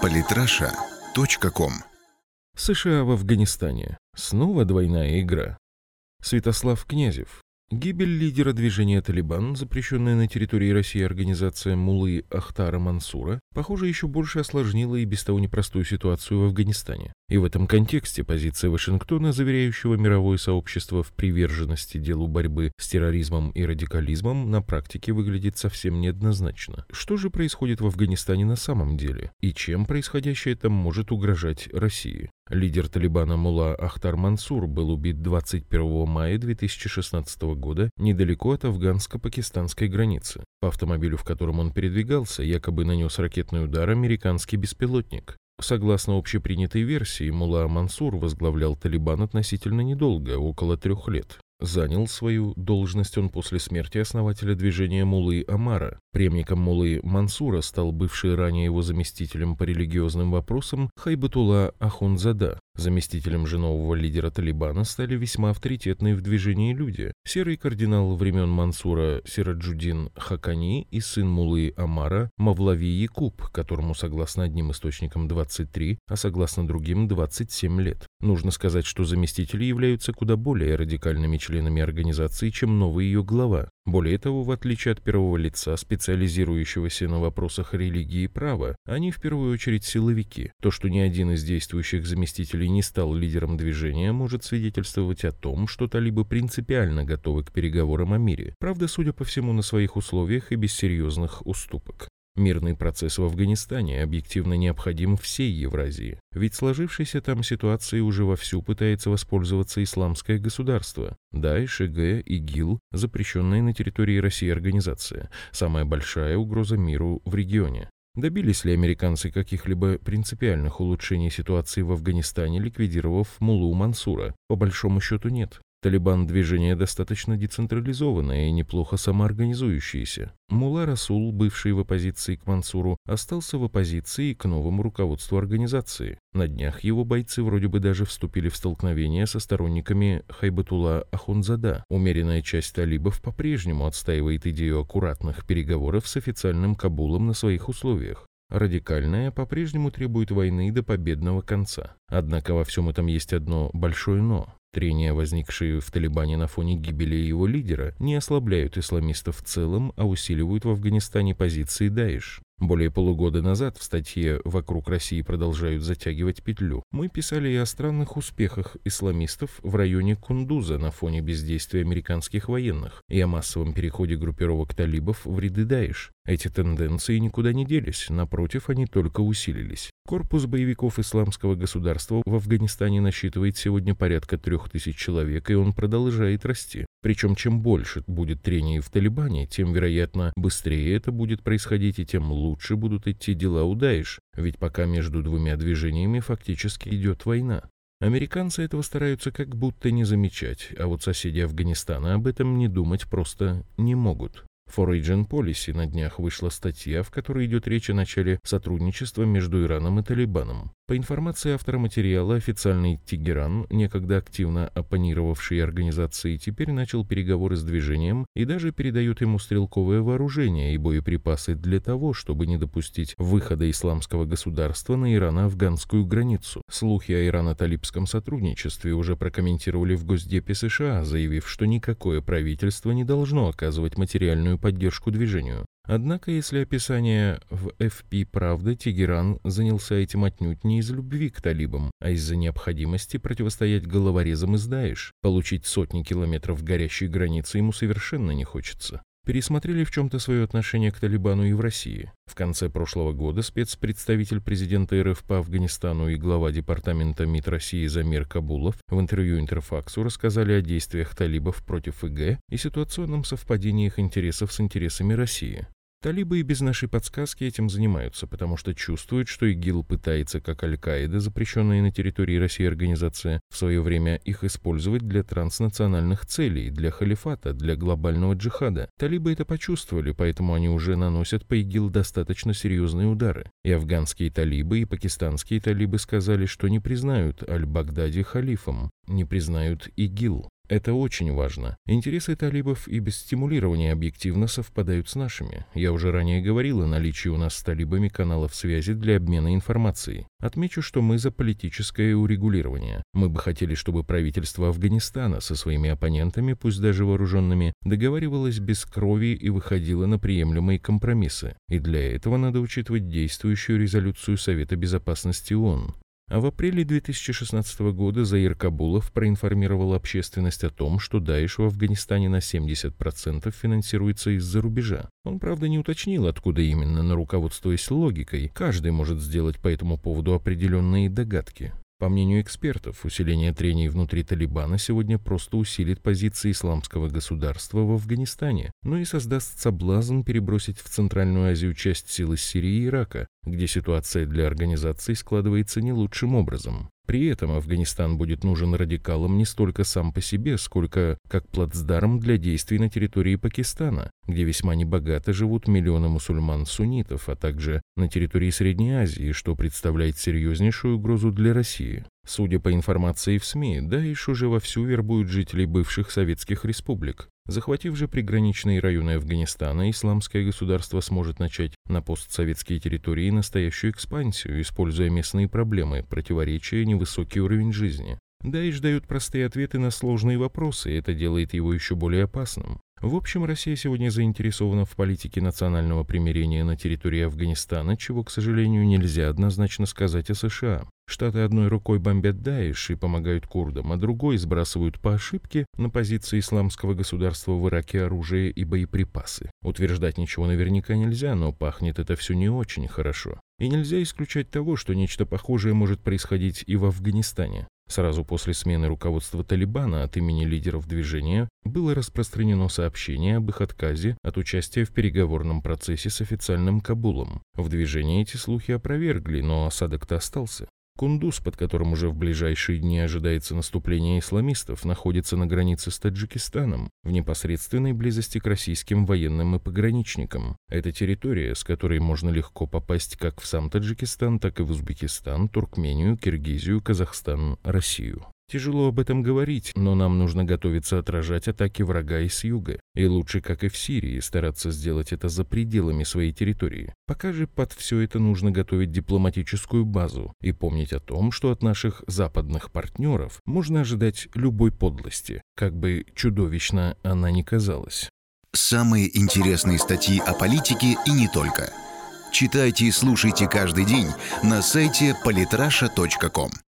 Политраша.ком США в Афганистане. Снова двойная игра. Святослав Князев. Гибель лидера движения «Талибан», запрещенная на территории России организация Мулы Ахтара Мансура, похоже, еще больше осложнила и без того непростую ситуацию в Афганистане. И в этом контексте позиция Вашингтона, заверяющего мировое сообщество в приверженности делу борьбы с терроризмом и радикализмом, на практике выглядит совсем неоднозначно. Что же происходит в Афганистане на самом деле? И чем происходящее там может угрожать России? Лидер Талибана Мула Ахтар Мансур был убит 21 мая 2016 года недалеко от афганско-пакистанской границы. По автомобилю, в котором он передвигался, якобы нанес ракетный удар американский беспилотник. Согласно общепринятой версии, Мула Мансур возглавлял Талибан относительно недолго, около трех лет. Занял свою должность он после смерти основателя движения Мулы Амара. Преемником Мулы Мансура стал бывший ранее его заместителем по религиозным вопросам Хайбатула Ахунзада. Заместителем же нового лидера Талибана стали весьма авторитетные в движении люди. Серый кардинал времен Мансура Сираджудин Хакани и сын Мулы Амара Мавлави Якуб, которому, согласно одним источникам, 23, а согласно другим 27 лет. Нужно сказать, что заместители являются куда более радикальными членами организации, чем новый ее глава. Более того, в отличие от первого лица, специализирующегося на вопросах религии и права, они в первую очередь силовики. То, что ни один из действующих заместителей не стал лидером движения, может свидетельствовать о том, что талибы принципиально готовы к переговорам о мире. Правда, судя по всему, на своих условиях и без серьезных уступок. Мирный процесс в Афганистане объективно необходим всей Евразии, ведь сложившейся там ситуацией уже вовсю пытается воспользоваться исламское государство. Даиш, ИГ, ИГИЛ – запрещенная на территории России организация, самая большая угроза миру в регионе. Добились ли американцы каких-либо принципиальных улучшений ситуации в Афганистане, ликвидировав Мулу Мансура? По большому счету нет. Талибан – движение достаточно децентрализованное и неплохо самоорганизующееся. Мула Расул, бывший в оппозиции к Мансуру, остался в оппозиции к новому руководству организации. На днях его бойцы вроде бы даже вступили в столкновение со сторонниками Хайбатула Ахунзада. Умеренная часть талибов по-прежнему отстаивает идею аккуратных переговоров с официальным Кабулом на своих условиях. Радикальная по-прежнему требует войны до победного конца. Однако во всем этом есть одно большое «но». Трения, возникшие в Талибане на фоне гибели его лидера, не ослабляют исламистов в целом, а усиливают в Афганистане позиции Даиш. Более полугода назад в статье «Вокруг России продолжают затягивать петлю» мы писали и о странных успехах исламистов в районе Кундуза на фоне бездействия американских военных и о массовом переходе группировок талибов в ряды Даиш. Эти тенденции никуда не делись, напротив, они только усилились. Корпус боевиков исламского государства в Афганистане насчитывает сегодня порядка трех тысяч человек, и он продолжает расти. Причем чем больше будет трений в Талибане, тем, вероятно, быстрее это будет происходить и тем лучше будут идти дела у Даиш, ведь пока между двумя движениями фактически идет война. Американцы этого стараются как будто не замечать, а вот соседи Афганистана об этом не думать просто не могут. Foreign Policy на днях вышла статья, в которой идет речь о начале сотрудничества между Ираном и Талибаном. По информации автора материала, официальный Тегеран, некогда активно оппонировавший организации, теперь начал переговоры с движением и даже передает ему стрелковое вооружение и боеприпасы для того, чтобы не допустить выхода исламского государства на ирано-афганскую границу. Слухи о ирано-талибском сотрудничестве уже прокомментировали в Госдепе США, заявив, что никакое правительство не должно оказывать материальную поддержку движению. Однако, если описание в FP «Правда», Тегеран занялся этим отнюдь не из любви к талибам, а из-за необходимости противостоять головорезам из Даиш. Получить сотни километров горящей границы ему совершенно не хочется пересмотрели в чем-то свое отношение к Талибану и в России. В конце прошлого года спецпредставитель президента РФ по Афганистану и глава департамента МИД России Замир Кабулов в интервью Интерфаксу рассказали о действиях талибов против ИГ и ситуационном совпадении их интересов с интересами России. Талибы и без нашей подсказки этим занимаются, потому что чувствуют, что ИГИЛ пытается, как Аль-Каида, запрещенная на территории России организация, в свое время их использовать для транснациональных целей, для халифата, для глобального джихада. Талибы это почувствовали, поэтому они уже наносят по ИГИЛ достаточно серьезные удары. И афганские талибы, и пакистанские талибы сказали, что не признают Аль-Багдади халифом, не признают ИГИЛ. Это очень важно. Интересы талибов и без стимулирования объективно совпадают с нашими. Я уже ранее говорил о наличии у нас с талибами каналов связи для обмена информацией. Отмечу, что мы за политическое урегулирование. Мы бы хотели, чтобы правительство Афганистана со своими оппонентами, пусть даже вооруженными, договаривалось без крови и выходило на приемлемые компромиссы. И для этого надо учитывать действующую резолюцию Совета Безопасности ООН. А в апреле 2016 года Заир Кабулов проинформировал общественность о том, что Даиш в Афганистане на 70% финансируется из-за рубежа. Он, правда, не уточнил, откуда именно, но руководствуясь логикой, каждый может сделать по этому поводу определенные догадки. По мнению экспертов, усиление трений внутри Талибана сегодня просто усилит позиции исламского государства в Афганистане, но и создаст соблазн перебросить в Центральную Азию часть сил из Сирии и Ирака, где ситуация для организации складывается не лучшим образом. При этом Афганистан будет нужен радикалам не столько сам по себе, сколько как плацдарм для действий на территории Пакистана, где весьма небогато живут миллионы мусульман-суннитов, а также на территории Средней Азии, что представляет серьезнейшую угрозу для России. Судя по информации в СМИ, Даиш уже вовсю вербуют жителей бывших советских республик. Захватив же приграничные районы Афганистана, исламское государство сможет начать на постсоветские территории настоящую экспансию, используя местные проблемы, противоречия и невысокий уровень жизни. Даиш дает простые ответы на сложные вопросы, и это делает его еще более опасным. В общем, Россия сегодня заинтересована в политике национального примирения на территории Афганистана, чего, к сожалению, нельзя однозначно сказать о США. Штаты одной рукой бомбят Даиш и помогают курдам, а другой сбрасывают по ошибке на позиции исламского государства в Ираке оружие и боеприпасы. Утверждать ничего наверняка нельзя, но пахнет это все не очень хорошо. И нельзя исключать того, что нечто похожее может происходить и в Афганистане. Сразу после смены руководства Талибана от имени лидеров движения было распространено сообщение об их отказе от участия в переговорном процессе с официальным Кабулом. В движении эти слухи опровергли, но осадок-то остался. Кундуз, под которым уже в ближайшие дни ожидается наступление исламистов, находится на границе с Таджикистаном, в непосредственной близости к российским военным и пограничникам. Это территория, с которой можно легко попасть как в сам Таджикистан, так и в Узбекистан, Туркмению, Киргизию, Казахстан, Россию. Тяжело об этом говорить, но нам нужно готовиться отражать атаки врага из юга. И лучше, как и в Сирии, стараться сделать это за пределами своей территории. Пока же под все это нужно готовить дипломатическую базу и помнить о том, что от наших западных партнеров можно ожидать любой подлости, как бы чудовищно она ни казалась. Самые интересные статьи о политике и не только. Читайте и слушайте каждый день на сайте polytrasha.com.